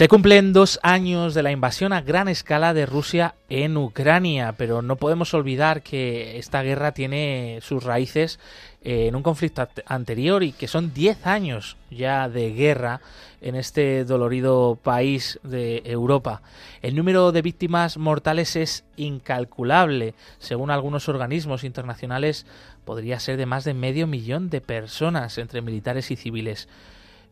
Se cumplen dos años de la invasión a gran escala de Rusia en Ucrania, pero no podemos olvidar que esta guerra tiene sus raíces en un conflicto anterior y que son diez años ya de guerra en este dolorido país de Europa. El número de víctimas mortales es incalculable. Según algunos organismos internacionales, podría ser de más de medio millón de personas entre militares y civiles.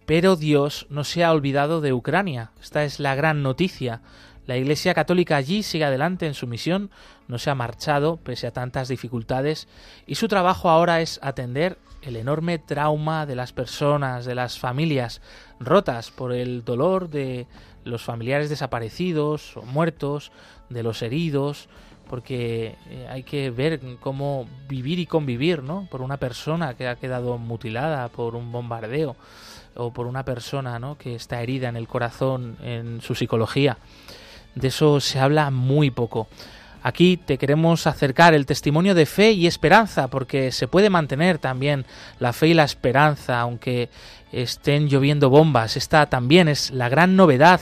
Pero Dios no se ha olvidado de Ucrania. Esta es la gran noticia. La Iglesia Católica allí sigue adelante en su misión, no se ha marchado pese a tantas dificultades y su trabajo ahora es atender el enorme trauma de las personas, de las familias rotas por el dolor de los familiares desaparecidos o muertos, de los heridos, porque eh, hay que ver cómo vivir y convivir, ¿no? Por una persona que ha quedado mutilada por un bombardeo o por una persona ¿no? que está herida en el corazón, en su psicología. De eso se habla muy poco. Aquí te queremos acercar el testimonio de fe y esperanza, porque se puede mantener también la fe y la esperanza, aunque estén lloviendo bombas. Esta también es la gran novedad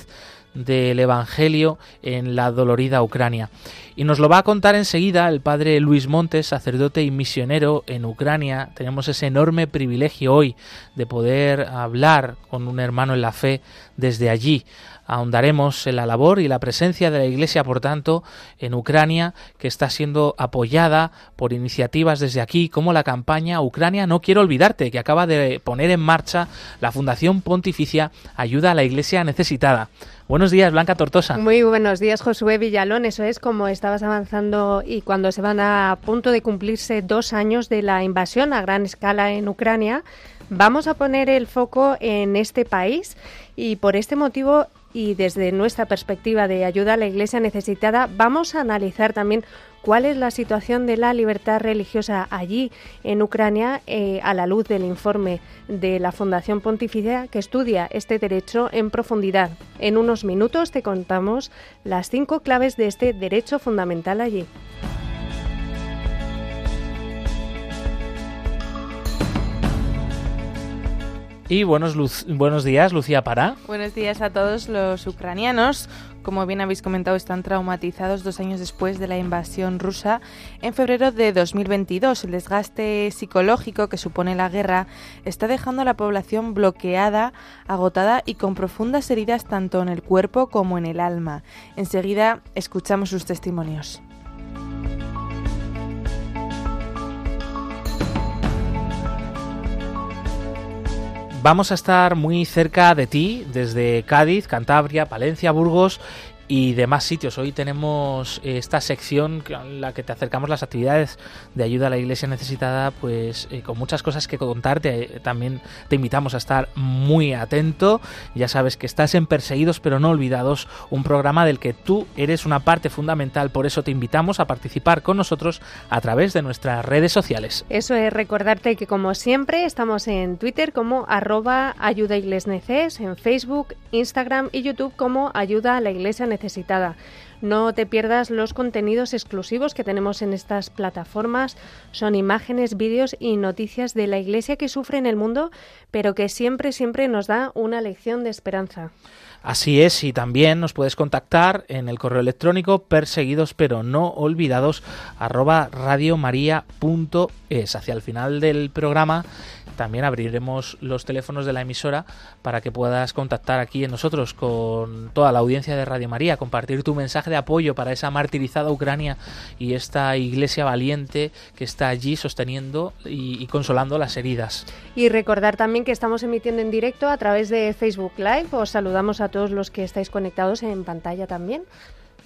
del Evangelio en la dolorida Ucrania. Y nos lo va a contar enseguida el padre Luis Montes, sacerdote y misionero en Ucrania. Tenemos ese enorme privilegio hoy de poder hablar con un hermano en la fe desde allí ahondaremos en la labor y la presencia de la Iglesia, por tanto, en Ucrania, que está siendo apoyada por iniciativas desde aquí, como la campaña Ucrania No Quiero Olvidarte, que acaba de poner en marcha la Fundación Pontificia Ayuda a la Iglesia Necesitada. Buenos días, Blanca Tortosa. Muy buenos días, Josué Villalón. Eso es como estabas avanzando y cuando se van a punto de cumplirse dos años de la invasión a gran escala en Ucrania, vamos a poner el foco en este país y por este motivo y desde nuestra perspectiva de ayuda a la Iglesia necesitada vamos a analizar también cuál es la situación de la libertad religiosa allí en Ucrania eh, a la luz del informe de la Fundación Pontificia que estudia este derecho en profundidad. En unos minutos te contamos las cinco claves de este derecho fundamental allí. Y buenos, buenos días, Lucía Pará. Buenos días a todos los ucranianos. Como bien habéis comentado, están traumatizados dos años después de la invasión rusa en febrero de 2022. El desgaste psicológico que supone la guerra está dejando a la población bloqueada, agotada y con profundas heridas tanto en el cuerpo como en el alma. Enseguida escuchamos sus testimonios. Vamos a estar muy cerca de ti, desde Cádiz, Cantabria, Palencia, Burgos y demás sitios. Hoy tenemos esta sección en la que te acercamos las actividades de ayuda a la iglesia necesitada, pues eh, con muchas cosas que contarte. También te invitamos a estar muy atento. Ya sabes que estás en Perseguidos pero no olvidados, un programa del que tú eres una parte fundamental. Por eso te invitamos a participar con nosotros a través de nuestras redes sociales. Eso es recordarte que como siempre estamos en Twitter como arroba ayuda en Facebook, Instagram y YouTube como ayuda a la iglesia necesitada No te pierdas los contenidos exclusivos que tenemos en estas plataformas. Son imágenes, vídeos y noticias de la Iglesia que sufre en el mundo, pero que siempre, siempre nos da una lección de esperanza. Así es, y también nos puedes contactar en el correo electrónico perseguidos pero no olvidados arroba radiomaria.es. Hacia el final del programa también abriremos los teléfonos de la emisora para que puedas contactar aquí en nosotros con toda la audiencia de Radio María, compartir tu mensaje de apoyo para esa martirizada Ucrania y esta iglesia valiente que está allí sosteniendo y, consolando las heridas. Y recordar también que estamos emitiendo en directo a través de Facebook Live. Os saludamos a todos los que estáis conectados en pantalla también.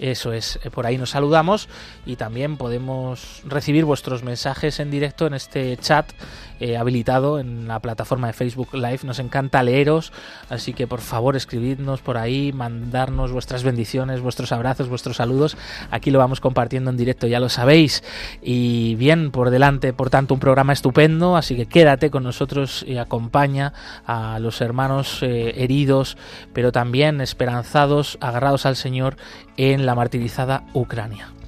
Eso es, eh, por ahí nos saludamos y también podemos recibir vuestros mensajes en directo en este chat eh, habilitado en la plataforma de Facebook Live. Nos encanta leeros, así que por favor escribidnos por ahí, mandarnos vuestras bendiciones, vuestros abrazos, vuestros saludos. Aquí lo vamos compartiendo en directo, ya lo sabéis. Y bien, por delante, por tanto, un programa estupendo, así que quédate con nosotros y acompaña a los hermanos eh, heridos, pero también esperanzados, agarrados al Señor en la martirizada Ucrania.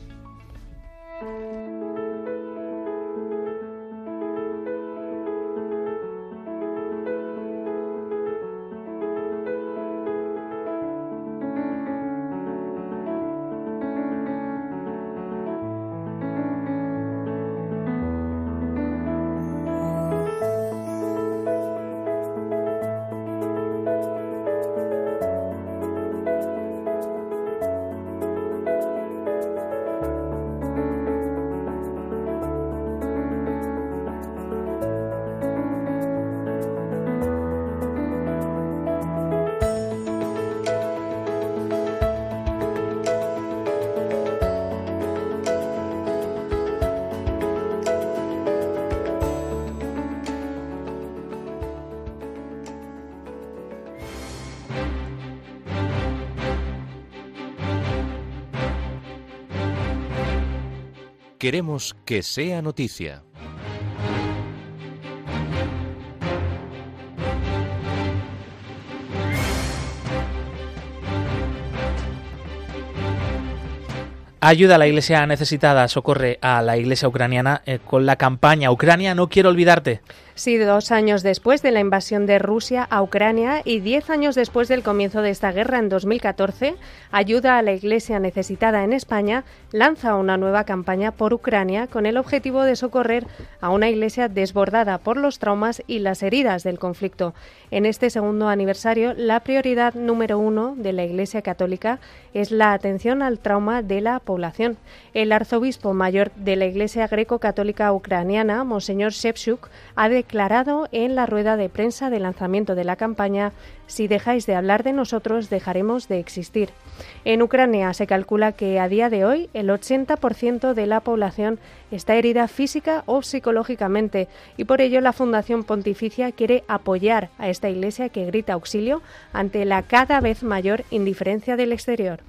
Queremos que sea noticia. Ayuda a la iglesia necesitada, socorre a la iglesia ucraniana eh, con la campaña Ucrania, no quiero olvidarte. Sí, dos años después de la invasión de Rusia a Ucrania y diez años después del comienzo de esta guerra en 2014, Ayuda a la Iglesia Necesitada en España lanza una nueva campaña por Ucrania con el objetivo de socorrer a una iglesia desbordada por los traumas y las heridas del conflicto. En este segundo aniversario, la prioridad número uno de la Iglesia Católica es la atención al trauma de la población. El arzobispo mayor de la Iglesia Greco-Católica Ucraniana, Monseñor Shevchuk, ha declarado en la rueda de prensa de lanzamiento de la campaña Si dejáis de hablar de nosotros, dejaremos de existir. En Ucrania se calcula que a día de hoy el 80% de la población está herida física o psicológicamente y por ello la Fundación Pontificia quiere apoyar a esta iglesia que grita auxilio ante la cada vez mayor indiferencia del exterior.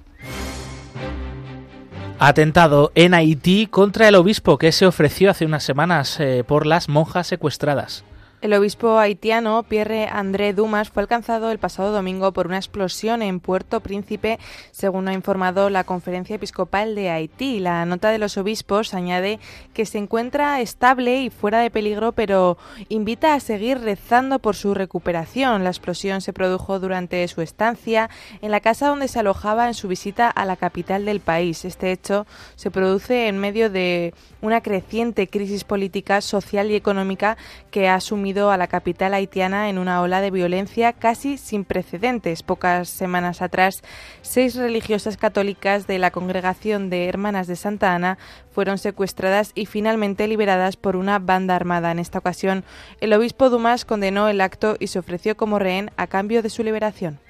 Atentado en Haití contra el obispo que se ofreció hace unas semanas eh, por las monjas secuestradas. El obispo haitiano Pierre André Dumas fue alcanzado el pasado domingo por una explosión en Puerto Príncipe, según ha informado la Conferencia Episcopal de Haití. La nota de los obispos añade que se encuentra estable y fuera de peligro, pero invita a seguir rezando por su recuperación. La explosión se produjo durante su estancia en la casa donde se alojaba en su visita a la capital del país. Este hecho se produce en medio de una creciente crisis política, social y económica que ha a la capital haitiana en una ola de violencia casi sin precedentes. Pocas semanas atrás, seis religiosas católicas de la congregación de Hermanas de Santa Ana fueron secuestradas y finalmente liberadas por una banda armada. En esta ocasión, el obispo Dumas condenó el acto y se ofreció como rehén a cambio de su liberación.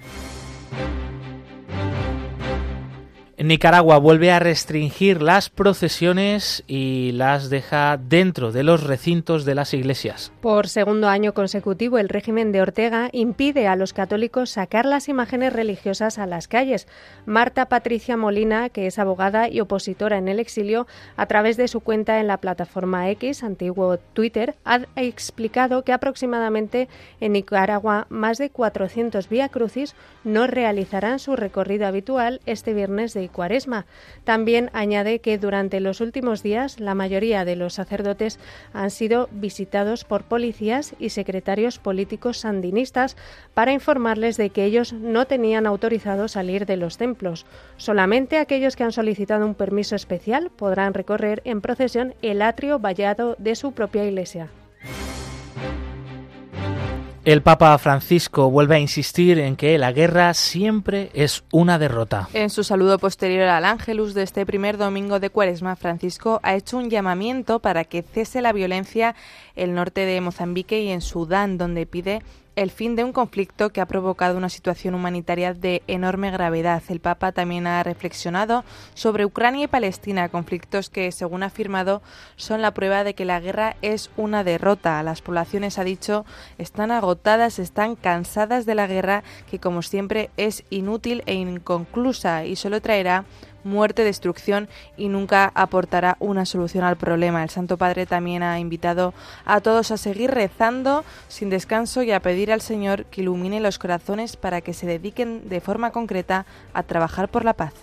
Nicaragua vuelve a restringir las procesiones y las deja dentro de los recintos de las iglesias. Por segundo año consecutivo, el régimen de Ortega impide a los católicos sacar las imágenes religiosas a las calles. Marta Patricia Molina, que es abogada y opositora en el exilio, a través de su cuenta en la plataforma X, antiguo Twitter, ha explicado que aproximadamente en Nicaragua más de 400 vía crucis no realizarán su recorrido habitual este viernes de Cuaresma. También añade que durante los últimos días la mayoría de los sacerdotes han sido visitados por policías y secretarios políticos sandinistas para informarles de que ellos no tenían autorizado salir de los templos. Solamente aquellos que han solicitado un permiso especial podrán recorrer en procesión el atrio vallado de su propia iglesia. El Papa Francisco vuelve a insistir en que la guerra siempre es una derrota. En su saludo posterior al Ángelus de este primer domingo de Cuaresma, Francisco ha hecho un llamamiento para que cese la violencia en el norte de Mozambique y en Sudán, donde pide el fin de un conflicto que ha provocado una situación humanitaria de enorme gravedad. El Papa también ha reflexionado sobre Ucrania y Palestina, conflictos que, según ha afirmado, son la prueba de que la guerra es una derrota. Las poblaciones, ha dicho, están agotadas, están cansadas de la guerra, que como siempre es inútil e inconclusa y solo traerá muerte, destrucción y nunca aportará una solución al problema. El Santo Padre también ha invitado a todos a seguir rezando sin descanso y a pedir al Señor que ilumine los corazones para que se dediquen de forma concreta a trabajar por la paz.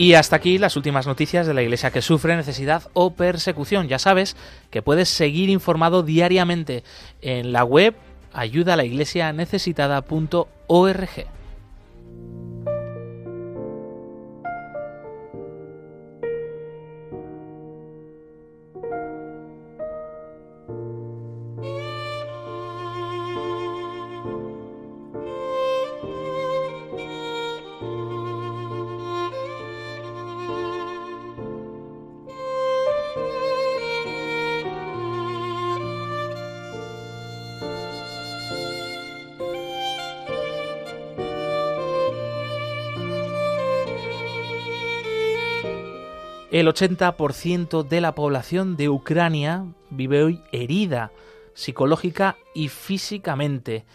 Y hasta aquí las últimas noticias de la Iglesia que sufre necesidad o persecución. Ya sabes que puedes seguir informado diariamente en la web ayudalaiglesianecesitada.org. El 80% de la población de Ucrania vive hoy herida psicológica y físicamente.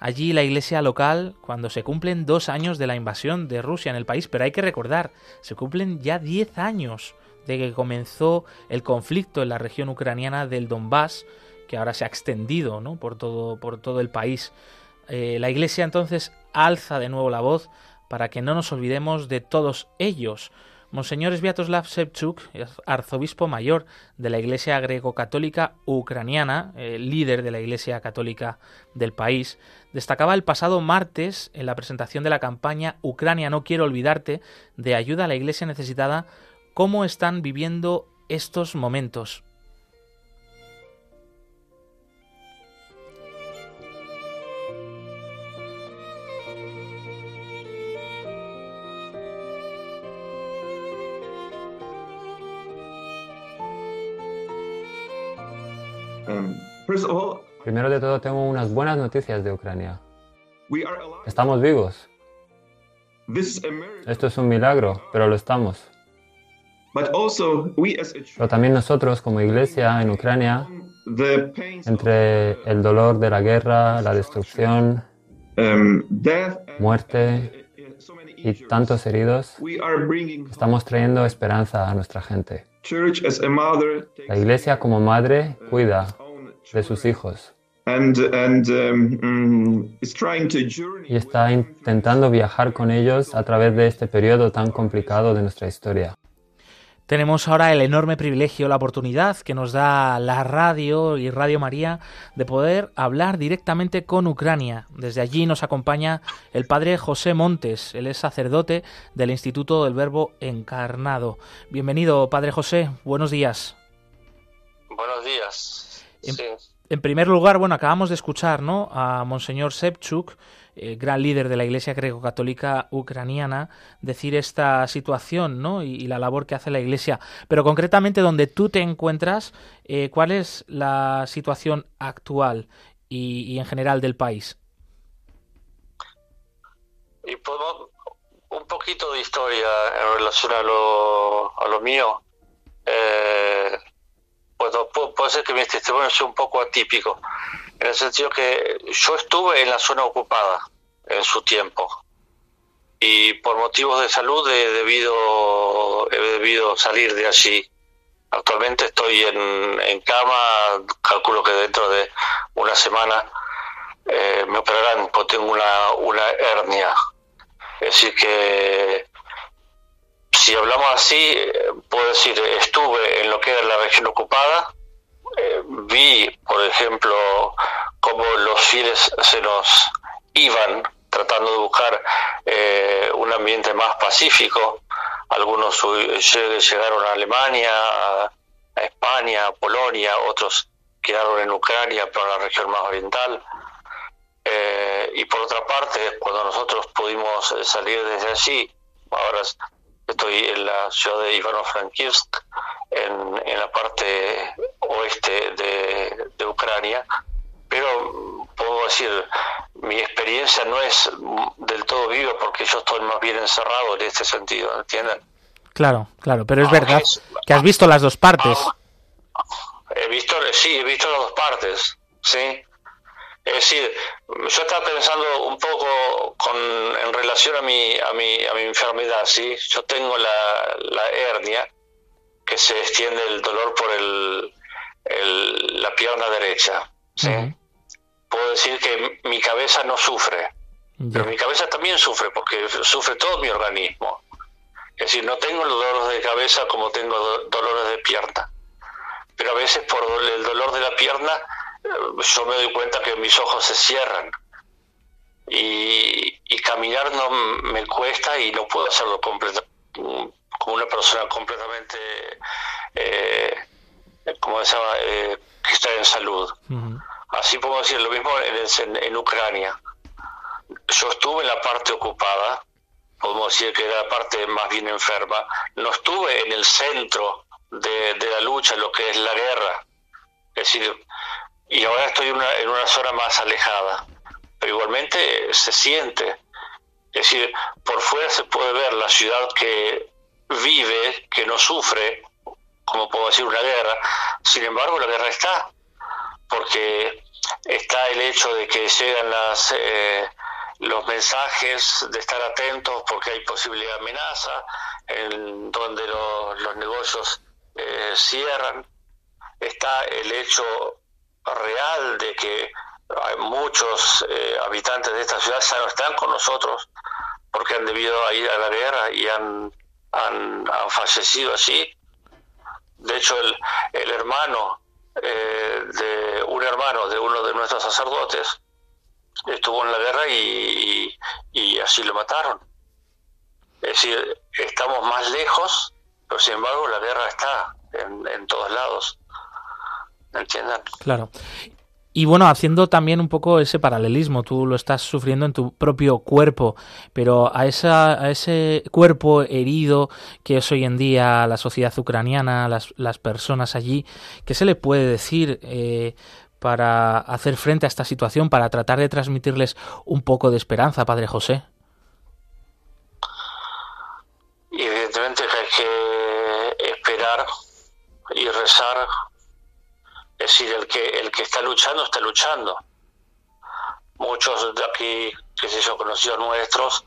Allí la iglesia local, cuando se cumplen dos años de la invasión de Rusia en el país, pero hay que recordar, se cumplen ya diez años de que comenzó el conflicto en la región ucraniana del Donbass, que ahora se ha extendido ¿no? por, todo, por todo el país. Eh, la iglesia entonces alza de nuevo la voz para que no nos olvidemos de todos ellos, Monseñor Sviatoslav Shevchuk, arzobispo mayor de la Iglesia greco-católica ucraniana, líder de la Iglesia católica del país, destacaba el pasado martes en la presentación de la campaña Ucrania no quiero olvidarte de ayuda a la Iglesia necesitada cómo están viviendo estos momentos. Primero de todo, tengo unas buenas noticias de Ucrania. Estamos vivos. Esto es un milagro, pero lo estamos. Pero también nosotros como iglesia en Ucrania, entre el dolor de la guerra, la destrucción, um, muerte y tantos heridos, estamos trayendo esperanza a nuestra gente. La iglesia como madre cuida de sus hijos. Um, mm, y está intentando viajar con ellos a través de este periodo tan complicado de nuestra historia. Tenemos ahora el enorme privilegio, la oportunidad que nos da la radio y Radio María de poder hablar directamente con Ucrania. Desde allí nos acompaña el padre José Montes, él es sacerdote del Instituto del Verbo Encarnado. Bienvenido, padre José, buenos días. Buenos días. En, primer lugar, bueno, acabamos de escuchar ¿no? a Monseñor Sepchuk, eh, gran líder de la Iglesia greco-católica ucraniana, decir esta situación ¿no? Y, la labor que hace la Iglesia. Pero concretamente, donde tú te encuentras, eh, ¿cuál es la situación actual y, en general del país? Y un poquito de historia en relación a lo, a lo mío. Eh, puede ser que mi testimonio sea un poco atípico, en el sentido que yo estuve en la zona ocupada en su tiempo y por motivos de salud he debido, he debido salir de allí. Actualmente estoy en, en cama, calculo que dentro de una semana eh, me operarán porque tengo una, una hernia. Es decir que si hablamos así, puedo decir, estuve en lo que era la región ocupada, eh, vi, por ejemplo, cómo los fieles se nos iban tratando de buscar eh, un ambiente más pacífico. Algunos llegaron a Alemania, a, España, a Polonia, otros quedaron en Ucrania, pero en la región más oriental. Eh, y por otra parte, cuando nosotros pudimos salir desde allí, ahora estoy en la ciudad de Ivano-Frankivsk, en, en, la parte oeste de, de Ucrania, pero puedo decir, mi experiencia no es del todo viva porque yo estoy más bien encerrado en este sentido, ¿entienden? Claro, claro, pero es verdad que has visto las dos partes. He visto, sí, he visto las dos partes, sí. Es decir, yo estaba pensando un poco con, en relación a mi, a mi, a mi enfermedad, ¿sí? Yo tengo la, la hernia, que se extiende el dolor por el, el la pierna derecha, ¿sí? Puedo decir que mi cabeza no sufre, pero mi cabeza también sufre, porque sufre todo mi organismo. Es decir, no tengo los dolores de cabeza como tengo dolores de pierna. Pero a veces por el dolor de la pierna yo me doy cuenta que mis ojos se cierran y, caminar no me cuesta y no puedo hacerlo completa, como una persona completamente, eh, como se llama, eh, que está en salud. Así puedo decir lo mismo en, en, Ucrania. Yo estuve en la parte ocupada, podemos decir que era la parte más bien enferma, no estuve en el centro de, de la lucha, lo que es la guerra. Es decir, y ahora estoy una, en una zona más alejada, pero igualmente se siente. Es decir, por fuera se puede ver la ciudad que vive, que no sufre, como puedo decir, una guerra. Sin embargo, la guerra está, porque está el hecho de que llegan las, eh, los mensajes de estar atentos porque hay posibilidad de amenaza, en donde los negocios eh, cierran. Está el hecho real de que muchos eh, habitantes de esta ciudad ya no están con nosotros porque han debido ir a la guerra y han, han, fallecido así. De hecho, el, el hermano eh, de un hermano de uno de nuestros sacerdotes estuvo en la guerra y, y, así lo mataron. Es decir, estamos más lejos, pero sin embargo la guerra está en, en todos lados. Claro. Y bueno, haciendo también un poco ese paralelismo, tú lo estás sufriendo en tu propio cuerpo, pero a, esa, a ese cuerpo herido que es hoy en día la sociedad ucraniana, las, las personas allí, ¿qué se le puede decir eh, para hacer frente a esta situación, para tratar de transmitirles un poco de esperanza, Padre José? Evidentemente hay que esperar y rezar es decir, el que, el que está luchando, está luchando. Muchos de aquí, que se yo, conocidos nuestros,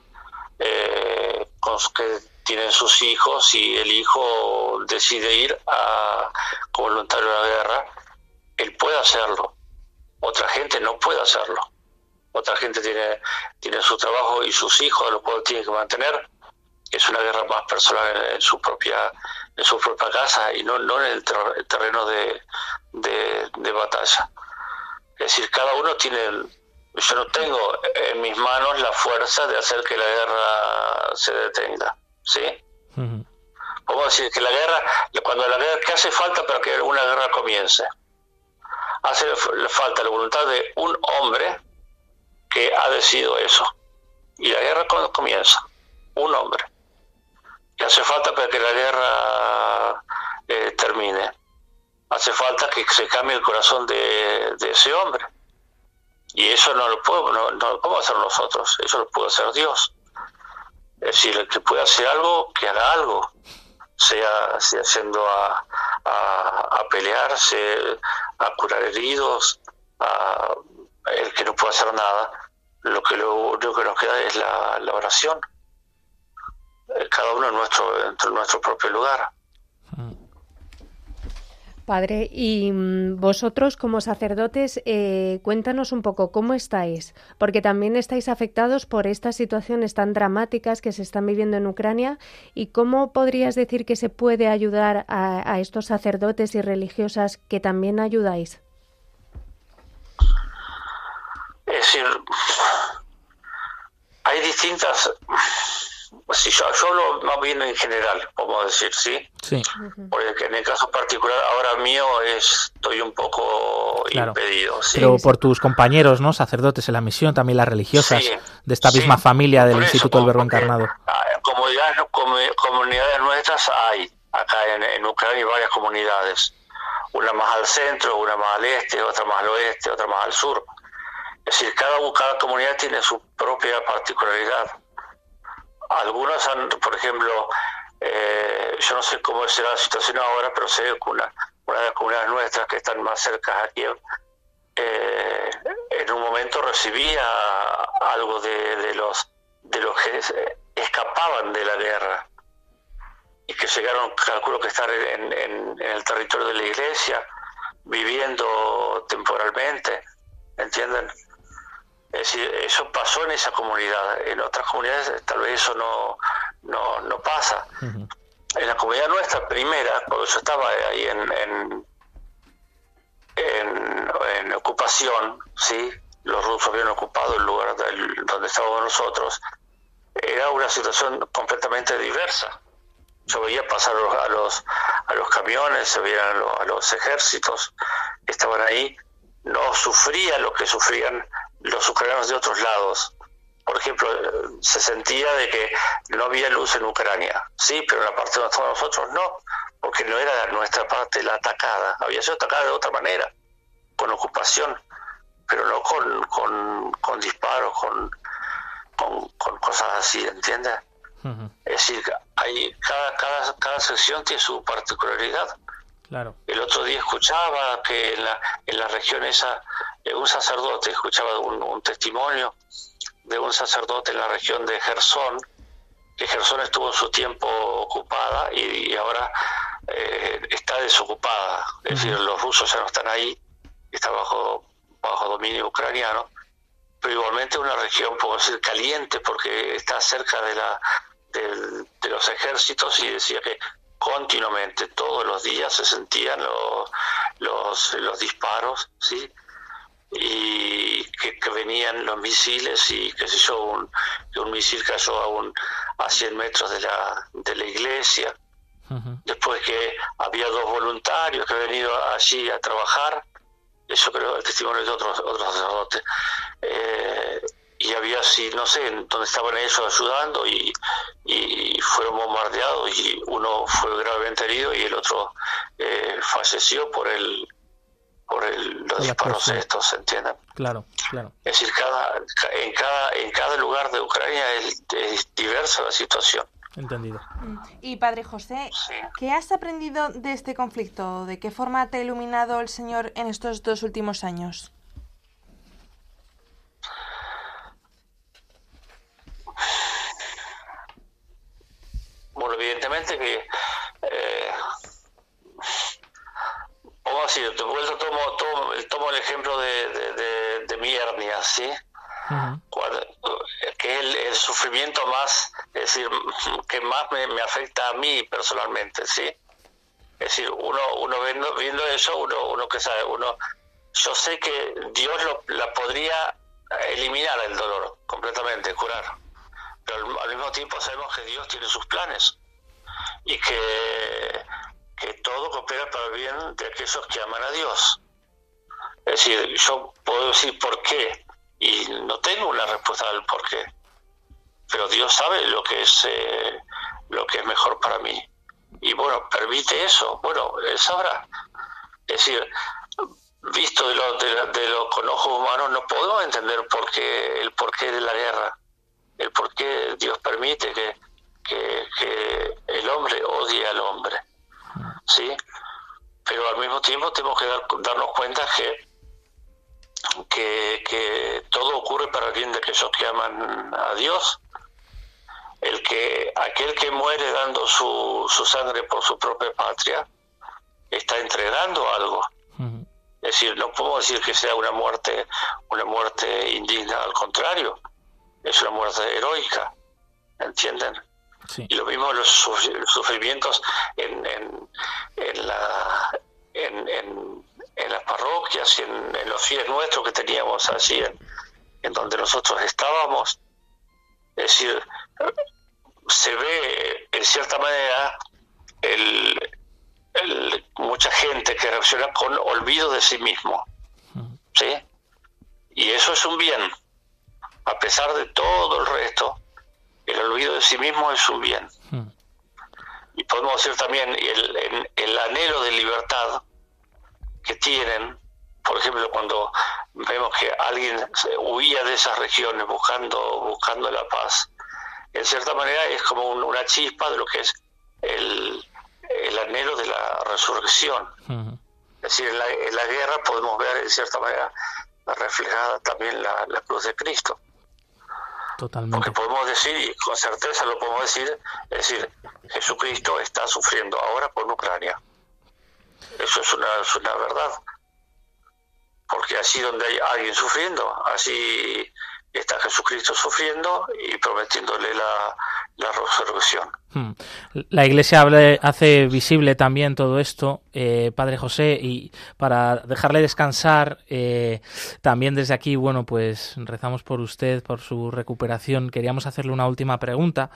eh, que tienen sus hijos y el hijo decide ir a, como voluntario a la guerra, él puede hacerlo. Otra gente no puede hacerlo. Otra gente tiene, tiene su trabajo y sus hijos, los cuales tiene que mantener. Es una guerra más personal en su propia en su propia casa y no, no en el, terreno de, de, batalla. Es decir, cada uno tiene, yo no tengo en mis manos la fuerza de hacer que la guerra se detenga, ¿sí? Vamos a decir que la guerra, cuando la guerra, ¿qué hace falta para que una guerra comience? Hace falta la voluntad de un hombre que ha decidido eso. Y la guerra comienza, un hombre hace falta para que la guerra eh, termine. Hace falta que se cambie el corazón de, ese hombre. Y eso no lo, podemos, no, lo podemos hacer nosotros, eso lo puede hacer Dios. Es decir, el que puede hacer algo, que haga algo, sea, sea yendo a, a, pelearse, a curar heridos, a, el que no puede hacer nada, lo que lo único que nos queda es la oración. Cada uno en nuestro, en nuestro propio lugar. Padre, y mm, vosotros como sacerdotes, eh, cuéntanos un poco cómo estáis, porque también estáis afectados por estas situaciones tan dramáticas que se están viviendo en Ucrania, y cómo podrías decir que se puede ayudar a, a estos sacerdotes y religiosas que también ayudáis. Es decir, distintas si yo, hablo más bien en general, podemos decir, ¿sí? Sí. Porque en el caso particular, ahora mío, estoy un poco impedido. ¿sí? Pero por tus compañeros, ¿no? Sacerdotes en la misión, también las religiosas de esta misma familia del Instituto del Verbo Encarnado. Ah, comunidades, comunidades nuestras hay, acá en, en Ucrania hay varias comunidades. Una más al centro, una más al este, otra más al oeste, otra más al sur. Es decir, cada, cada comunidad tiene su propia particularidad. Algunos han, por ejemplo, eh, yo no sé cómo será la situación ahora, pero sé que una, una de las comunidades nuestras que están más cerca aquí, eh, en un momento recibía algo de, los de los que escapaban de la guerra y que llegaron, calculo que estar en, en el territorio de la iglesia, viviendo temporalmente, ¿entienden? Es decir, eso pasó en esa comunidad. En otras comunidades tal vez eso no, no, no pasa. En la comunidad nuestra primera, cuando yo estaba ahí en, en, en, ocupación, ¿sí? los rusos habían ocupado el lugar donde estábamos nosotros, era una situación completamente diversa. Yo veía pasar a los, a los camiones, se veían a los, a los ejércitos que estaban ahí, no sufría lo que sufrían los ucranianos de otros lados. Por ejemplo, se sentía de que no había luz en Ucrania, sí, pero en la parte donde nosotros no, porque no era nuestra parte la atacada, había sido atacada de otra manera, con ocupación, pero no con, con, con disparos, con, con, cosas así, ¿entiendes? Es decir, hay, cada, cada, cada sección tiene su particularidad. El otro día escuchaba que en la, en la región esa, eh, un sacerdote, escuchaba un, testimonio de un sacerdote en la región de Gerson, que Gerson estuvo en su tiempo ocupada y, ahora eh, está desocupada. Es decir, los rusos ya no están ahí, está bajo, bajo dominio ucraniano, pero igualmente una región, puedo decir, caliente porque está cerca de la de los ejércitos y decía que continuamente, todos los días se sentían los, los, disparos, ¿sí? Y que, venían los misiles y, qué sé yo, un, un misil cayó a, un, a 100 metros de la, de la iglesia. Después que había dos voluntarios que han venido allí a trabajar, eso creo el testimonio de otros, otros sacerdotes. Eh, y había así, no sé, donde estaban ellos ayudando y, fueron bombardeados y uno fue gravemente herido y el otro eh, falleció por el por el, los disparos estos, ¿se entienden? Claro, claro. Es decir, cada, en, cada, en cada lugar de Ucrania es, diversa la situación. Entendido. Mm. Y Padre José, ¿qué has aprendido de este conflicto? ¿De qué forma te ha iluminado el Señor en estos dos últimos años? Bueno, evidentemente que, eh, vamos a decir, tomo, tomo, tomo el ejemplo de, de, mi hernia, ¿sí? que es el, sufrimiento más, es decir, que más me, afecta a mí personalmente, ¿sí? Es decir, uno, uno viendo, viendo eso, uno, uno que sabe, uno, yo sé que Dios lo, la podría eliminar el dolor completamente, curar pero al, mismo tiempo sabemos que Dios tiene sus planes y que, que todo coopera para bien de aquellos que aman a Dios. Es decir, yo puedo decir por qué y no tengo una respuesta al por qué, pero Dios sabe lo que es eh, lo que es mejor para mí y bueno permite eso. Bueno, él sabrá. Es decir, visto de lo, de, lo con ojos humanos no podemos entender por qué el porqué de la guerra el por qué Dios permite que, que, el hombre odie al hombre. ¿Sí? Pero al mismo tiempo tenemos que darnos cuenta que, que, todo ocurre para el bien de aquellos que aman a Dios. El que, aquel que muere dando su, su sangre por su propia patria, está entregando algo. Es decir, no podemos decir que sea una muerte, una muerte indigna, al contrario es una muerte heroica, ¿entienden? Y lo mismo los sufrimientos en, en, en, la, en, en, las parroquias y en, los fieles nuestros que teníamos allí, en, donde nosotros estábamos. Es decir, se ve en cierta manera el, mucha gente que reacciona con olvido de sí mismo. ¿Sí? Y eso es un bien. A pesar de todo el resto, el olvido de sí mismo es un bien. Y podemos decir también el, el anhelo de libertad que tienen, por ejemplo, cuando vemos que alguien huía de esas regiones buscando, buscando la paz, en cierta manera es como una chispa de lo que es el, el anhelo de la resurrección. Es decir, en la, guerra podemos ver en cierta manera reflejada también la, cruz de Cristo. Totalmente. Porque podemos decir, y con certeza lo podemos decir, es decir, Jesucristo está sufriendo ahora por Ucrania. Eso es una, es una verdad. Porque así donde hay alguien sufriendo, así está Jesucristo sufriendo y prometiéndole la, la resurrección. Hmm. La Iglesia hace visible también todo esto, eh, Padre José, y para dejarle descansar, eh, también desde aquí, bueno, pues rezamos por usted, por su recuperación. Queríamos hacerle una última pregunta.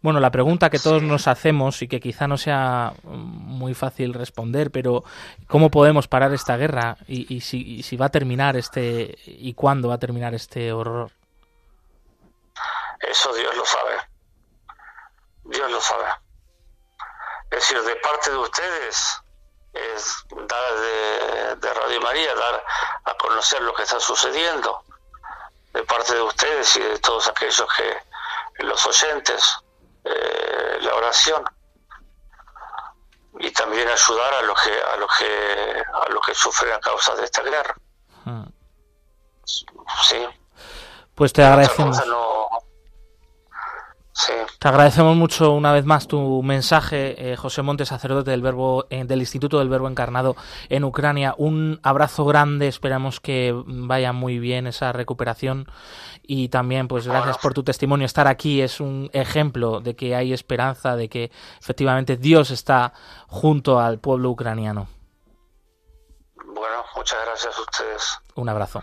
Bueno, la pregunta que todos nos hacemos y que quizá no sea muy fácil responder, pero ¿cómo podemos parar esta guerra y, y si, y si va a terminar este y cuándo va a terminar este horror? Eso Dios lo sabe. Dios lo sabe. Es decir, de parte de ustedes es dar de, Radio María, dar a conocer lo que está sucediendo. De parte de ustedes y de todos aquellos que, los oyentes, eh, la oración. Y también ayudar a los que, a los que, a los que sufren a causa de esta guerra. Hmm. Sí. Pues te agradecemos. Te agradecemos mucho una vez más tu mensaje, eh, José Montes, sacerdote del Verbo eh, del Instituto del Verbo Encarnado en Ucrania. Un abrazo grande, esperamos que vaya muy bien esa recuperación y también pues gracias por tu testimonio. Estar aquí es un ejemplo de que hay esperanza, de que efectivamente Dios está junto al pueblo ucraniano. Bueno, muchas gracias a ustedes. Un abrazo.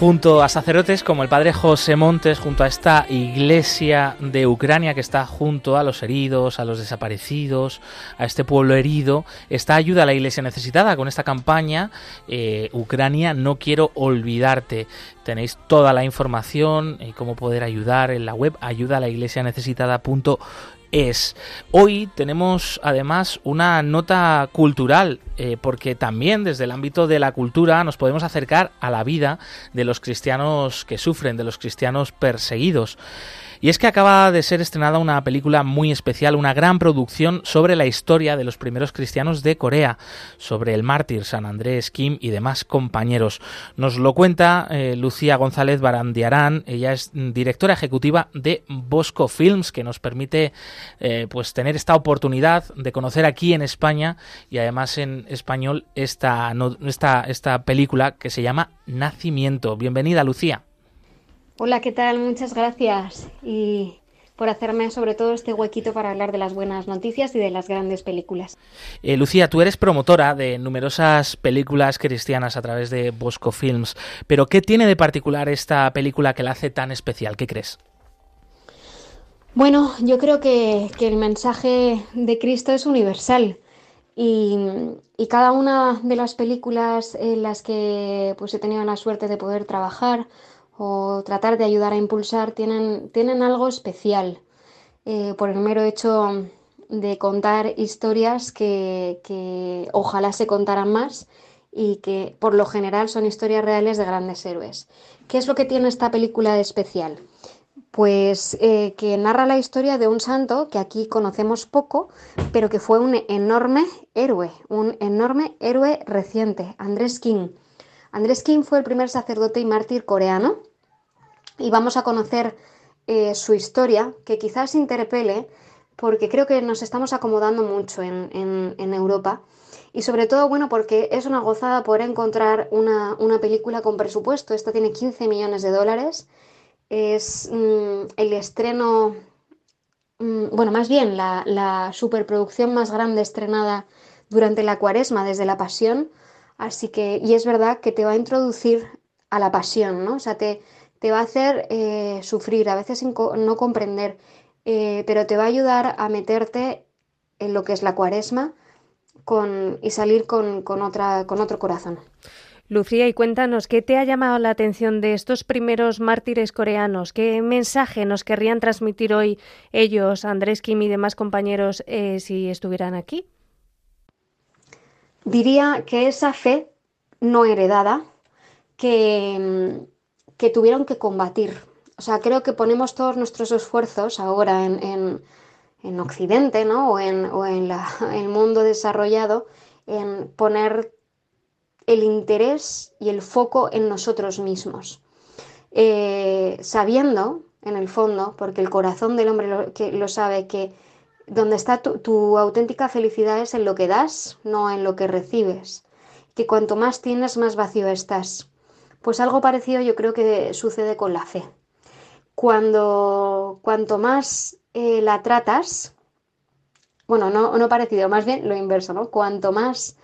Junto a sacerdotes como el padre José Montes, junto a esta iglesia de Ucrania que está junto a los heridos, a los desaparecidos, a este pueblo herido, está ayuda a la iglesia necesitada con esta campaña eh, Ucrania no quiero olvidarte. Tenéis toda la información y cómo poder ayudar en la web ayuda a la iglesia necesitada es. Hoy tenemos además una nota cultural, eh, porque también desde el ámbito de la cultura nos podemos acercar a la vida de los cristianos que sufren, de los cristianos perseguidos. Y es que acaba de ser estrenada una película muy especial, una gran producción sobre la historia de los primeros cristianos de Corea, sobre el mártir San Andrés Kim y demás compañeros. Nos lo cuenta eh, Lucía González Barandiarán, ella es directora ejecutiva de Bosco Films, que nos permite eh, pues tener esta oportunidad de conocer aquí en España y además en español esta, esta, esta película que se llama Nacimiento. Bienvenida, Lucía. Hola, ¿qué tal? Muchas gracias y por hacerme sobre todo este huequito para hablar de las buenas noticias y de las grandes películas. Eh, Lucía, tú eres promotora de numerosas películas cristianas a través de Bosco Films, pero ¿qué tiene de particular esta película que la hace tan especial? ¿Qué crees? Bueno, yo creo que, el mensaje de Cristo es universal y, y, cada una de las películas en las que pues, he tenido la suerte de poder trabajar, o tratar de ayudar a impulsar tienen, tienen algo especial eh, por el mero hecho de contar historias que, ojalá se contaran más y que por lo general son historias reales de grandes héroes. ¿Qué es lo que tiene esta película de especial? Pues eh, que narra la historia de un santo que aquí conocemos poco, pero que fue un enorme héroe, un enorme héroe reciente, Andrés King. Andrés King fue el primer sacerdote y mártir coreano y vamos a conocer eh, su historia, que quizás interpele, porque creo que nos estamos acomodando mucho en, Europa. Y sobre todo, bueno, porque es una gozada poder encontrar una, película con presupuesto. Esta tiene 15 millones de dólares. Es mm, el estreno, mm, bueno, más bien la, la, superproducción más grande estrenada durante la cuaresma desde la pasión. Así que, y es verdad que te va a introducir a la pasión, ¿no? O sea, te, te va a hacer eh, sufrir, a veces no comprender, eh, pero te va a ayudar a meterte en lo que es la cuaresma con, y salir con, otra, con otro corazón. Lucía, y cuéntanos, ¿qué te ha llamado la atención de estos primeros mártires coreanos? ¿Qué mensaje nos querrían transmitir hoy ellos, Andrés Kim y demás compañeros, eh, si estuvieran aquí? Diría que esa fe no heredada, que, que tuvieron que combatir. O sea, creo que ponemos todos nuestros esfuerzos ahora en, en, Occidente, ¿no? O en, o en la, el mundo desarrollado, en poner el interés y el foco en nosotros mismos. Eh, sabiendo, en el fondo, porque el corazón del hombre lo, lo sabe, que donde está tu, auténtica felicidad es en lo que das, no en lo que recibes. Que cuanto más tienes, más vacío estás. Pues algo parecido yo creo que sucede con la fe. Cuando cuanto más eh, la tratas, bueno, no, no, parecido, más bien lo inverso, ¿no? Cuanto más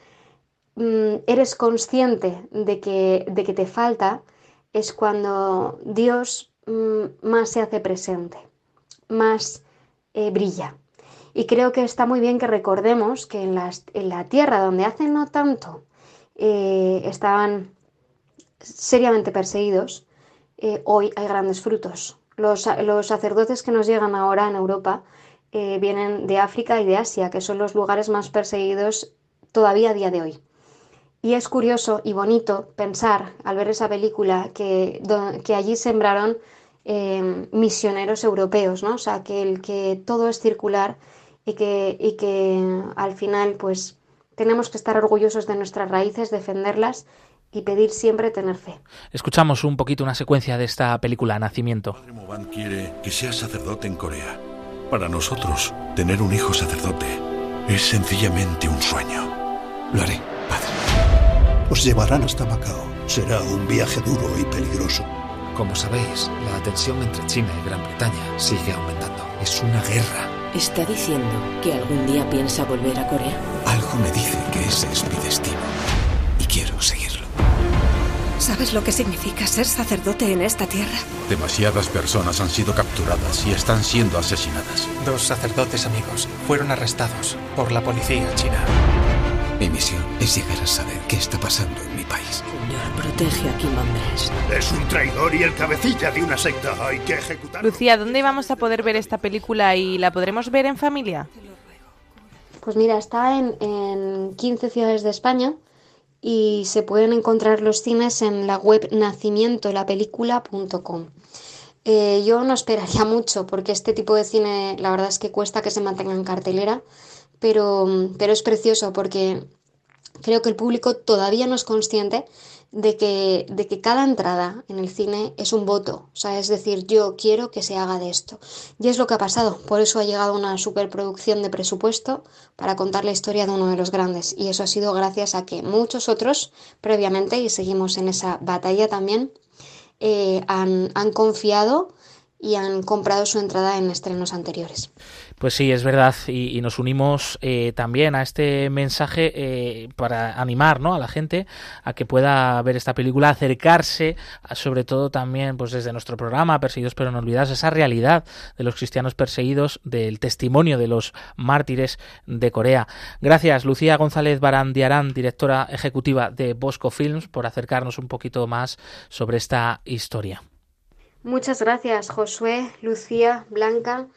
mm, eres consciente de que, de que, te falta, es cuando Dios mm, más se hace presente, más eh, brilla. Y creo que está muy bien que recordemos que en, en la tierra donde hace no tanto eh, estaban seriamente perseguidos, eh, hoy hay grandes frutos. Los, sacerdotes que nos llegan ahora en Europa eh, vienen de África y de Asia, que son los lugares más perseguidos todavía a día de hoy. Y es curioso y bonito pensar al ver esa película que, que allí sembraron eh, misioneros europeos, ¿no? O sea, que, el, que todo es circular y que, y que al final pues tenemos que estar orgullosos de nuestras raíces, defenderlas y pedir siempre tener fe. Escuchamos un poquito una secuencia de esta película, Nacimiento. Padre Moban quiere que sea sacerdote en Corea. Para nosotros, tener un hijo sacerdote es sencillamente un sueño. Lo haré, padre. Os llevarán hasta Macao. Será un viaje duro y peligroso. Como sabéis, la tensión entre China y Gran Bretaña sigue aumentando. Es una guerra. ¿Está diciendo que algún día piensa volver a Corea? Algo me dice que ese es mi destino. Y quiero seguirlo. ¿Sabes lo que significa ser sacerdote en esta tierra? Demasiadas personas han sido capturadas y están siendo asesinadas. Dos sacerdotes amigos fueron arrestados por la policía china. Mi misión es llegar a saber qué está pasando en mi país. Señor, protege a Kim Ambrose. Es un traidor y el cabecilla de una secta. Hay que ejecutar. Lucía, ¿dónde vamos a poder ver esta película y la podremos ver en familia? Pues mira, está en, en 15 ciudades de España y se pueden encontrar los cines en la web nacimientolapelícula.com. Eh, yo no esperaría mucho porque este tipo de cine la verdad es que cuesta que se mantenga en cartelera, pero, pero es precioso porque creo que el público todavía no es consciente de que, de que cada entrada en el cine es un voto. O sea, es decir, yo quiero que se haga de esto. Y es lo que ha pasado. Por eso ha llegado una superproducción de presupuesto para contar la historia de uno de los grandes. Y eso ha sido gracias a que muchos otros previamente, y seguimos en esa batalla también, eh, han, han confiado y han comprado su entrada en estrenos anteriores. Pues sí, es verdad, y, nos unimos eh, también a este mensaje eh, para animar ¿no? a la gente a que pueda ver esta película, acercarse, sobre todo también pues desde nuestro programa Perseguidos pero no olvidados, esa realidad de los cristianos perseguidos, del testimonio de los mártires de Corea. Gracias, Lucía González Barandiarán, directora ejecutiva de Bosco Films, por acercarnos un poquito más sobre esta historia. Muchas gracias, Josué, Lucía, Blanca.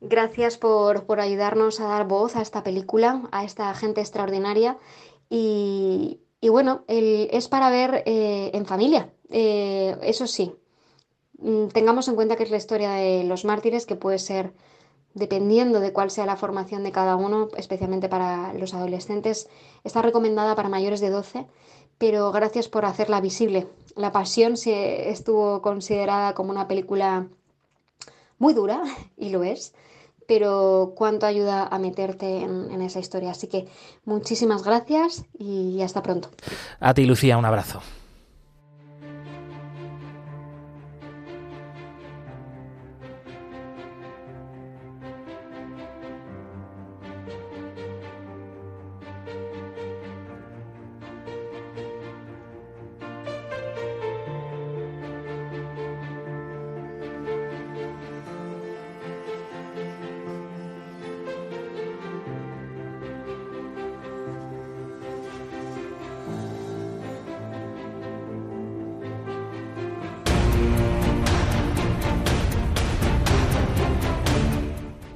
Gracias por, por ayudarnos a dar voz a esta película, a esta gente extraordinaria. Y, y bueno, el- es para ver eh, en familia. Eh, eso sí, mm, tengamos en cuenta que es la historia de los mártires, que puede ser, dependiendo de cuál sea la formación de cada uno, especialmente para los adolescentes, está recomendada para mayores de 12, pero gracias por hacerla visible. La Pasión se estuvo considerada como una película muy dura, y lo es, pero cuánto ayuda a meterte en, en esa historia. Así que muchísimas gracias y hasta pronto. A ti, Lucía, un abrazo.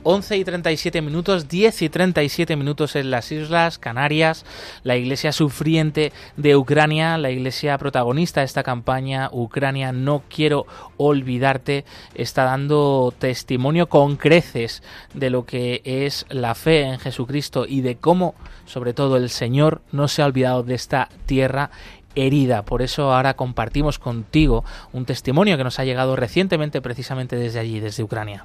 Once y 37 minutos, 10 y 37 minutos en las Islas Canarias, la iglesia sufriente de Ucrania, la iglesia protagonista de esta campaña, Ucrania no quiero olvidarte, está dando testimonio con creces de lo que es la fe en Jesucristo y de cómo, sobre todo, el Señor no se ha olvidado de esta tierra herida. Por eso ahora compartimos contigo un testimonio que nos ha llegado recientemente precisamente desde allí, desde Ucrania.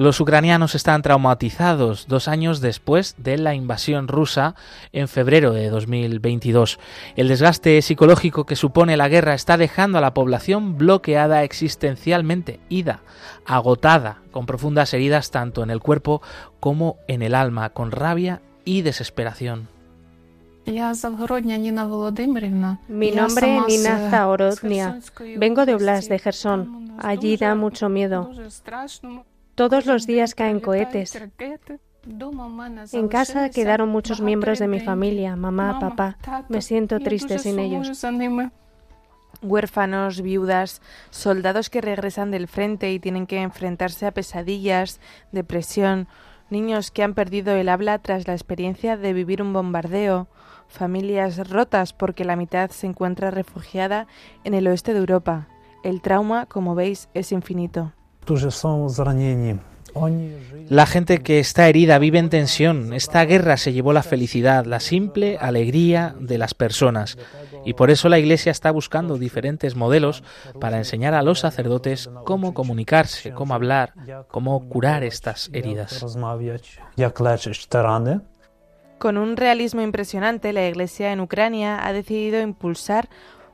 Los ucranianos están traumatizados dos años después de la invasión rusa en febrero de 2022. El desgaste psicológico que supone la guerra está dejando a la población bloqueada existencialmente, ida, agotada, con profundas heridas tanto en el cuerpo como en el alma, con rabia y desesperación. Mi nombre Nina Zaorodnia. Vengo de Oblast de Gerson. Allí da mucho miedo. Todos los días caen cohetes. En casa quedaron muchos miembros de mi familia, mamá, papá. Me siento triste sin ellos. Huérfanos, viudas, soldados que regresan del frente y tienen que enfrentarse a pesadillas, depresión, niños que han perdido el habla tras la experiencia de vivir un bombardeo, familias rotas porque la mitad se encuentra refugiada en el oeste de Europa. El trauma, como veis, es infinito. La gente que está herida vive en tensión. Esta guerra se llevó la felicidad, la simple alegría de las personas. Y por eso la Iglesia está buscando diferentes modelos para enseñar a los sacerdotes cómo comunicarse, cómo hablar, cómo curar estas heridas. Con un realismo impresionante, la Iglesia en Ucrania ha decidido impulsar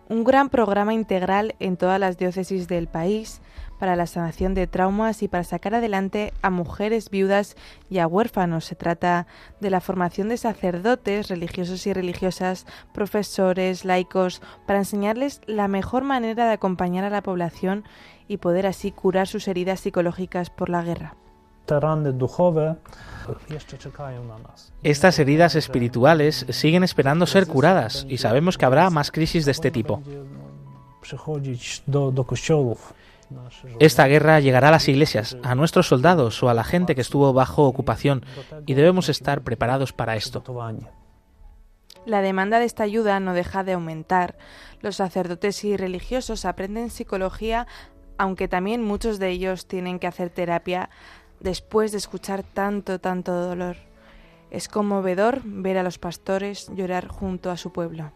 un gran programa integral en todas las diócesis del país para la sanación de traumas y para sacar adelante a mujeres viudas y a huérfanos. Se trata de la formación de sacerdotes, religiosos y religiosas, profesores, laicos, para enseñarles la mejor manera de acompañar a la población y poder así curar sus heridas psicológicas por la guerra. Estas heridas espirituales siguen esperando ser curadas y sabemos que habrá más crisis de este tipo. Esta guerra llegará a las iglesias, a nuestros soldados o a la gente que estuvo bajo ocupación y debemos estar preparados para esto. La demanda de esta ayuda no deja de aumentar. Los sacerdotes y religiosos aprenden psicología, aunque también muchos de ellos tienen que hacer terapia después de escuchar tanto, tanto dolor. Es conmovedor ver a los pastores llorar junto a su pueblo.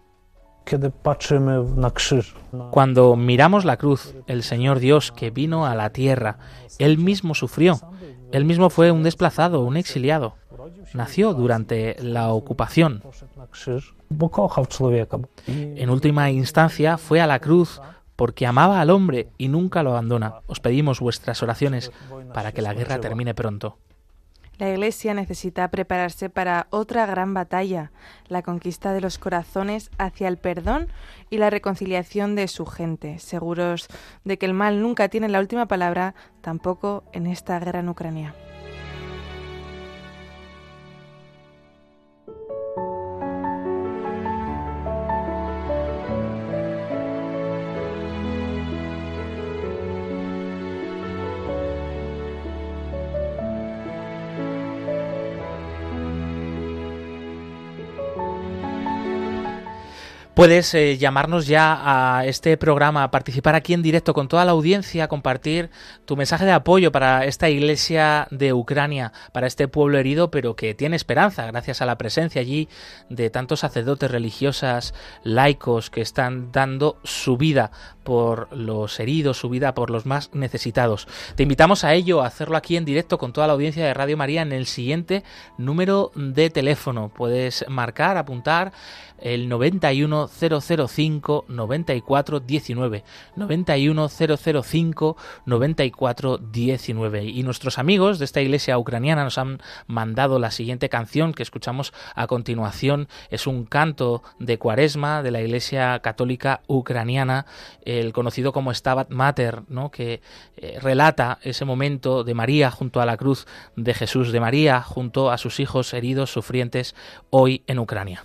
Cuando miramos la cruz, el Señor Dios que vino a la tierra, Él mismo sufrió, Él mismo fue un desplazado, un exiliado, nació durante la ocupación. En última instancia fue a la cruz porque amaba al hombre y nunca lo abandona. Os pedimos vuestras oraciones para que la guerra termine pronto. La Iglesia necesita prepararse para otra gran batalla, la conquista de los corazones hacia el perdón y la reconciliación de su gente, seguros de que el mal nunca tiene la última palabra, tampoco en esta guerra en Ucrania. Puedes eh, llamarnos ya a este programa, participar aquí en directo con toda la audiencia, compartir tu mensaje de apoyo para esta iglesia de Ucrania, para este pueblo herido, pero que tiene esperanza gracias a la presencia allí de tantos sacerdotes religiosas, laicos, que están dando su vida por los heridos, su vida por los más necesitados. Te invitamos a ello, a hacerlo aquí en directo con toda la audiencia de Radio María en el siguiente número de teléfono. Puedes marcar, apuntar el 91005 9419 91005 9419 y nuestros amigos de esta iglesia ucraniana nos han mandado la siguiente canción que escuchamos a continuación. Es un canto de cuaresma de la iglesia católica ucraniana el conocido como Stabat Mater que eh, relata ese momento de María junto a la cruz de Jesús de María junto a sus hijos heridos sufrientes hoy en Ucrania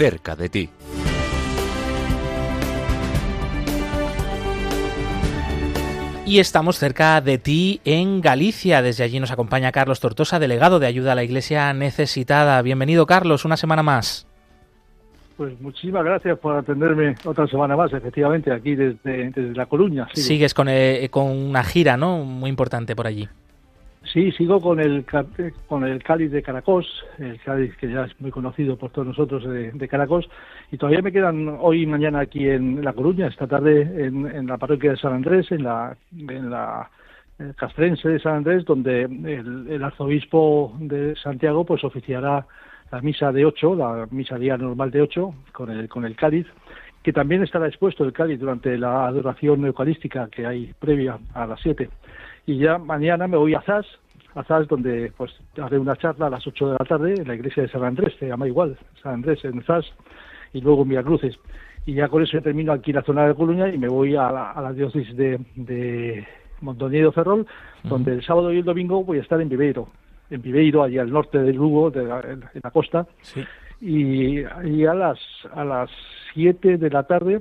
Cerca de ti. Y estamos cerca de ti en Galicia. Desde allí nos acompaña Carlos Tortosa, delegado de ayuda a la Iglesia necesitada. Bienvenido, Carlos, una semana más. Pues muchísimas gracias por atenderme otra semana más, efectivamente, aquí desde, desde La Coruña. Sigues con, eh, con una gira, ¿no? Muy importante por allí. Sí, sigo con el con el cáliz de Caracos, el cáliz que ya es muy conocido por todos nosotros de, Caracos, y todavía me quedan hoy y mañana aquí en La Coruña, esta tarde en, la parroquia de San Andrés, en la, en la eh, castrense de San Andrés, donde el, arzobispo de Santiago pues oficiará la misa de ocho, la misa día normal de ocho, con el, con el cáliz, que también estará expuesto el cáliz durante la adoración eucarística que hay previa a las siete y ya mañana me voy a Zas, a Zas donde pues haré una charla a las 8 de la tarde en la iglesia de San Andrés, se llama igual, San Andrés en Zas, y luego en Cruces. Y ya con eso termino aquí en la zona de Coluña y me voy a la, diócesis de, de Mondoñedo Ferrol, donde el sábado y el domingo voy a estar en Viveiro, en Viveiro, allí al norte del Lugo, de la, en la costa. Y, y, a las a las 7 de la tarde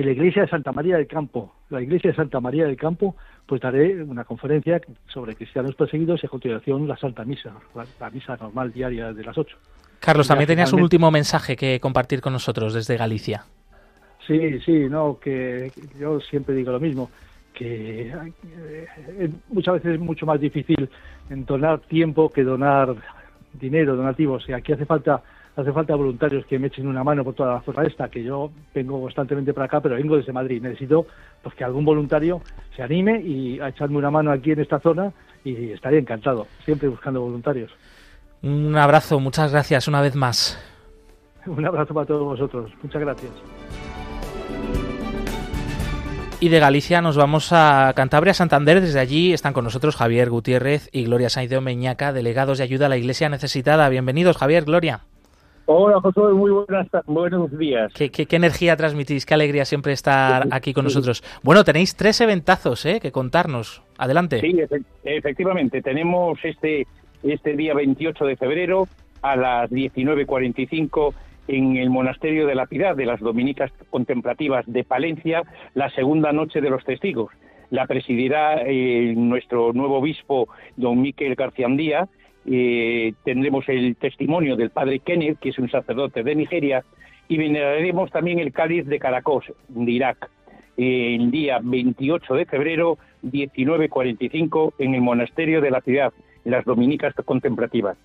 en la iglesia de Santa María del Campo, la iglesia de Santa María del Campo, pues daré una conferencia sobre cristianos perseguidos y a continuación la Santa Misa, la, misa normal diaria de las ocho. Carlos, también tenías un último mensaje que compartir con nosotros desde Galicia. Sí, sí, no, que yo siempre digo lo mismo, que eh, muchas veces es mucho más difícil donar tiempo que donar dinero, donativos, y aquí hace falta hace falta voluntarios que me echen una mano por toda la zona esta, que yo vengo constantemente para acá, pero vengo desde Madrid. Necesito pues, que algún voluntario se anime y a echarme una mano aquí en esta zona y estaría encantado, siempre buscando voluntarios. Un abrazo, muchas gracias una vez más. Un abrazo para todos vosotros, muchas gracias. Y de Galicia nos vamos a Cantabria, Santander. Desde allí están con nosotros Javier Gutiérrez y Gloria Sainz Meñaca, delegados de ayuda a la Iglesia necesitada. Bienvenidos, Javier, Gloria. Hola José, muy buenas, buenos días. ¿Qué, energía transmitís? Qué alegría siempre estar aquí con nosotros. Bueno, tenéis tres eventazos ¿eh? que contarnos. Adelante. Sí, efectivamente. Tenemos este, este día 28 de febrero a las 19.45 en el Monasterio de la Piedad de las Dominicas Contemplativas de Palencia, la segunda noche de los testigos. La presidirá eh, nuestro nuevo obispo, don Miquel García Andía, eh, tendremos el testimonio del padre Kenneth, que es un sacerdote de Nigeria, y veneraremos también el cáliz de Caracos, de Irak, el día 28 de febrero, 19.45, en el monasterio de la ciudad, en las dominicas contemplativas.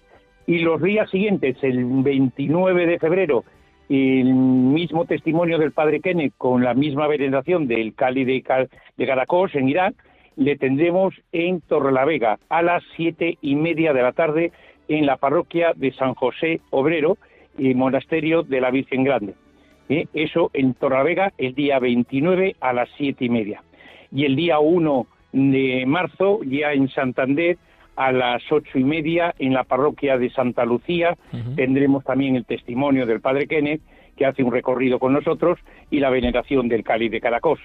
Y los días siguientes, el 29 de febrero, el mismo testimonio del padre Kenneth con la misma veneración del cáliz de Caracos en Irak, le tendremos en Torrelavega a las siete y media de la tarde en la parroquia de San José Obrero y Monasterio de la Virgen Grande. ¿Eh? Eso en Torrelavega el día 29 a las siete y media. Y el día 1 de marzo ya en Santander a las ocho y media en la parroquia de Santa Lucía tendremos también el testimonio del Padre Kenneth que hace un recorrido con nosotros y la veneración del cáliz de Caracos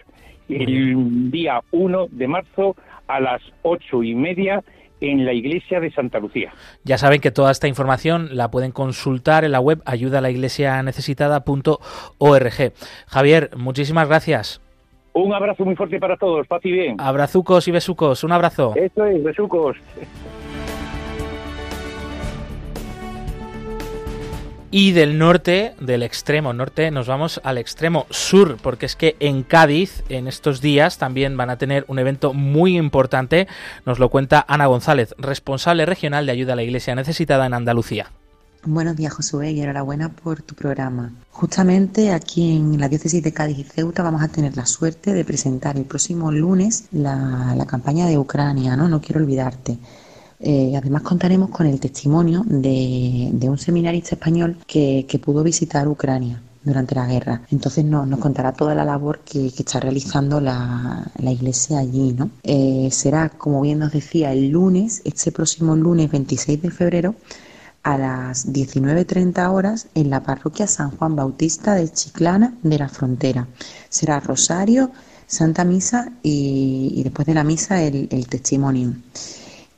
el día 1 de marzo a las ocho y media en la iglesia de Santa Lucía. Ya saben que toda esta información la pueden consultar en la web ayudalaiglesianecesitada.org. Javier, muchísimas gracias. Un abrazo muy fuerte para todos, paz y bien. Abrazucos y besucos, un abrazo. Eso es, besucos. Y del norte, del extremo norte, nos vamos al extremo sur, porque es que en Cádiz, en estos días, también van a tener un evento muy importante. Nos lo cuenta Ana González, responsable regional de ayuda a la Iglesia necesitada en Andalucía. Buenos días, Josué, y enhorabuena por tu programa. Justamente aquí en la diócesis de Cádiz y Ceuta vamos a tener la suerte de presentar el próximo lunes la, la campaña de Ucrania, ¿no? No quiero olvidarte eh, además contaremos con el testimonio de, un seminarista español que, pudo visitar Ucrania durante la guerra. Entonces nos contará toda la labor que, está realizando la, iglesia allí. ¿no? Eh, será, como bien nos decía, el lunes, este próximo lunes 26 de febrero, a las 19.30 horas en la parroquia San Juan Bautista de Chiclana de la Frontera. Será Rosario, Santa Misa y, después de la misa el testimonio.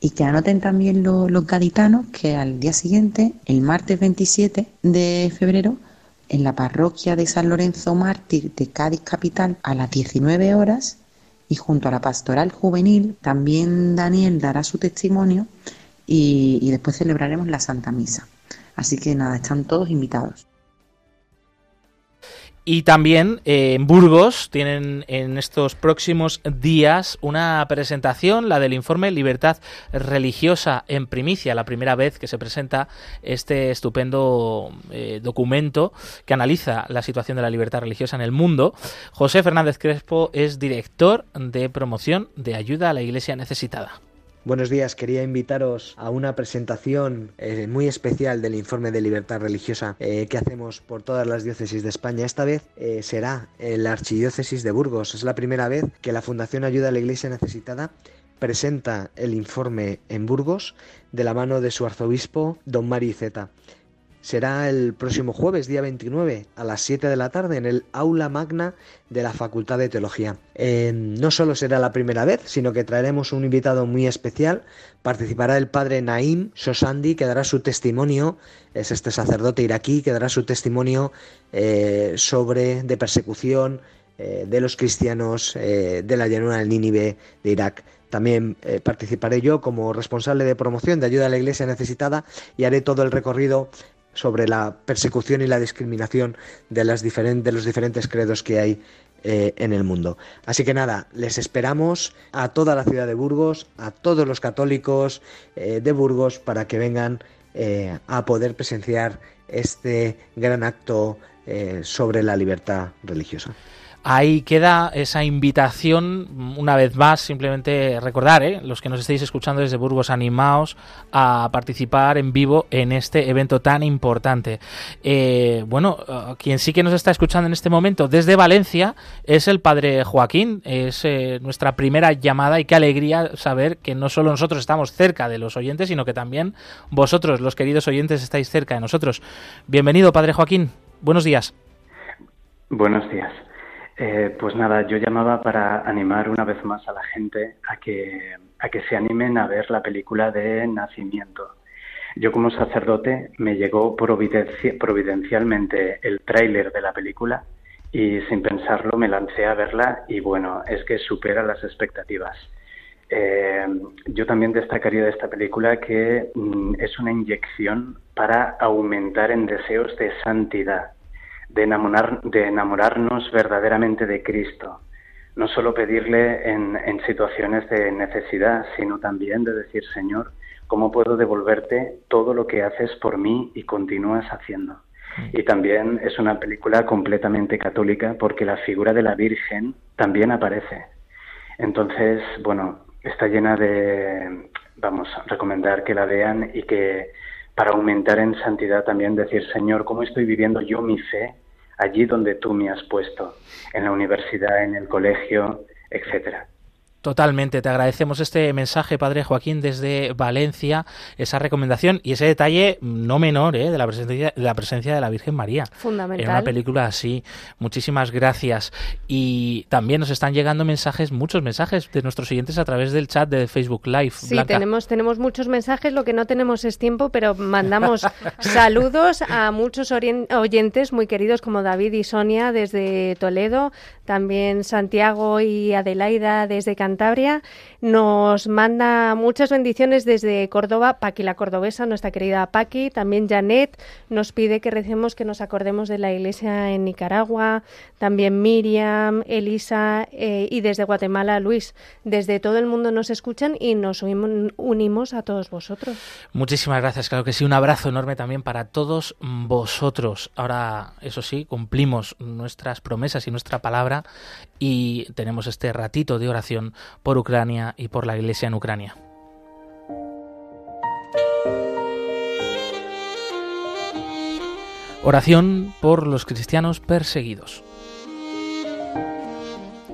Y que anoten también los gaditanos que al día siguiente, el martes 27 de febrero, en la parroquia de San Lorenzo Mártir de Cádiz Capital a las 19 horas y junto a la pastoral juvenil también Daniel dará su testimonio y, y después celebraremos la Santa Misa. Así que nada, están todos invitados. Y también eh, en Burgos tienen en estos próximos días una presentación, la del informe Libertad Religiosa en primicia, la primera vez que se presenta este estupendo eh, documento que analiza la situación de la libertad religiosa en el mundo. José Fernández Crespo es director de promoción de ayuda a la Iglesia necesitada. Buenos días, quería invitaros a una presentación eh, muy especial del informe de libertad religiosa eh, que hacemos por todas las diócesis de España. Esta vez eh, será en la Archidiócesis de Burgos. Es la primera vez que la Fundación Ayuda a la Iglesia Necesitada presenta el informe en Burgos de la mano de su arzobispo, don Mari Zeta será el próximo jueves, día 29, a las 7 de la tarde, en el aula magna de la Facultad de Teología. Eh, no solo será la primera vez, sino que traeremos un invitado muy especial. Participará el padre Naim Sosandi, que dará su testimonio, es este sacerdote iraquí, que dará su testimonio eh, sobre de persecución eh, de los cristianos de la llanura del Nínive de Irak. También participaré yo como responsable de promoción de ayuda a la iglesia necesitada y haré todo el recorrido sobre la persecución y la discriminación de, las de los diferentes credos que hay eh, en el mundo. Así que nada, les esperamos a toda la ciudad de Burgos, a todos los católicos eh, de Burgos para que vengan eh, a poder presenciar este gran acto sobre la libertad religiosa. Ahí queda esa invitación, una vez más, simplemente recordar, ¿eh? los que nos estéis escuchando desde Burgos, animaos a participar en vivo en este evento tan importante. Eh, bueno, eh, quien sí que nos está escuchando en este momento desde Valencia es el padre Joaquín, es nuestra primera llamada y qué alegría saber que no solo nosotros estamos cerca de los oyentes, sino que también vosotros, los queridos oyentes, estáis cerca de nosotros. Bienvenido, padre Joaquín, buenos días. Buenos días. Eh, pues nada, yo llamaba para animar una vez más a la gente a que, a que se animen a ver la película de Nacimiento. Yo como sacerdote me llegó providencialmente el tráiler de la película y sin pensarlo me lancé a verla y bueno, es que supera las expectativas. Eh, yo también destacaría de esta película que mm, es una inyección para aumentar en deseos de santidad de, enamorar, de enamorarnos verdaderamente de Cristo. No solo pedirle en, en situaciones de necesidad, sino también de decir, Señor, ¿cómo puedo devolverte todo lo que haces por mí y continúas haciendo? Mm. Y también es una película completamente católica porque la figura de la Virgen también aparece. Entonces, bueno, está llena de, vamos, a recomendar que la vean y que para aumentar en santidad también decir, Señor, ¿cómo estoy viviendo yo mi fe allí donde tú me has puesto, en la universidad, en el colegio, etcétera. Totalmente, te agradecemos este mensaje, Padre Joaquín, desde Valencia, esa recomendación y ese detalle no menor ¿eh? de, la presencia, de la presencia de la Virgen María. Fundamental. En una película así. Muchísimas gracias. Y también nos están llegando mensajes, muchos mensajes de nuestros oyentes a través del chat de Facebook Live. Sí, tenemos, tenemos muchos mensajes, lo que no tenemos es tiempo, pero mandamos saludos a muchos oyentes muy queridos como David y Sonia desde Toledo, también Santiago y Adelaida desde Nos manda muchas bendiciones desde Córdoba, Paqui la cordobesa, nuestra querida Paqui. También Janet nos pide que recemos que nos acordemos de la iglesia en Nicaragua. También Miriam, Elisa eh, y desde Guatemala Luis. Desde todo el mundo nos escuchan y nos unimos a todos vosotros. Muchísimas gracias, claro que sí. Un abrazo enorme también para todos vosotros. Ahora, eso sí, cumplimos nuestras promesas y nuestra palabra y tenemos este ratito de oración por Ucrania y por la Iglesia en Ucrania. Oración por los cristianos perseguidos.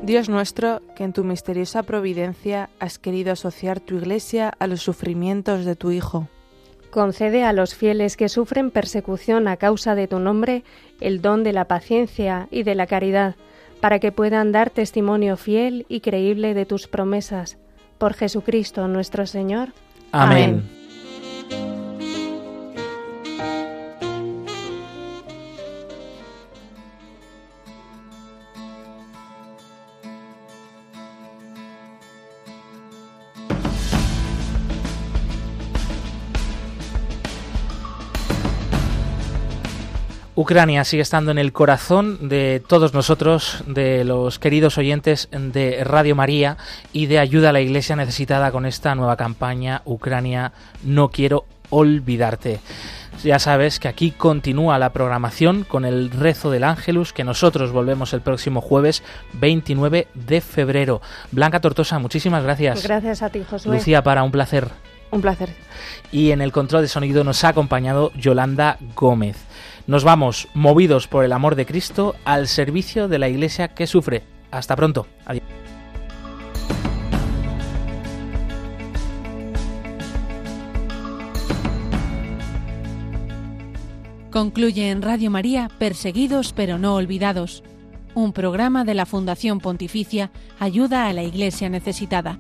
Dios nuestro, que en tu misteriosa providencia has querido asociar tu Iglesia a los sufrimientos de tu Hijo. Concede a los fieles que sufren persecución a causa de tu nombre el don de la paciencia y de la caridad para que puedan dar testimonio fiel y creíble de tus promesas. Por Jesucristo nuestro Señor. Amén. Ucrania sigue estando en el corazón de todos nosotros, de los queridos oyentes de Radio María y de ayuda a la Iglesia necesitada con esta nueva campaña Ucrania No quiero olvidarte. Ya sabes que aquí continúa la programación con el rezo del Ángelus, que nosotros volvemos el próximo jueves 29 de febrero. Blanca Tortosa, muchísimas gracias. Gracias a ti, Josué. Lucía, para un placer. Un placer. Y en el control de sonido nos ha acompañado Yolanda Gómez. Nos vamos, movidos por el amor de Cristo, al servicio de la Iglesia que sufre. Hasta pronto. Adiós. Concluye en Radio María Perseguidos pero no olvidados, un programa de la Fundación Pontificia Ayuda a la Iglesia Necesitada.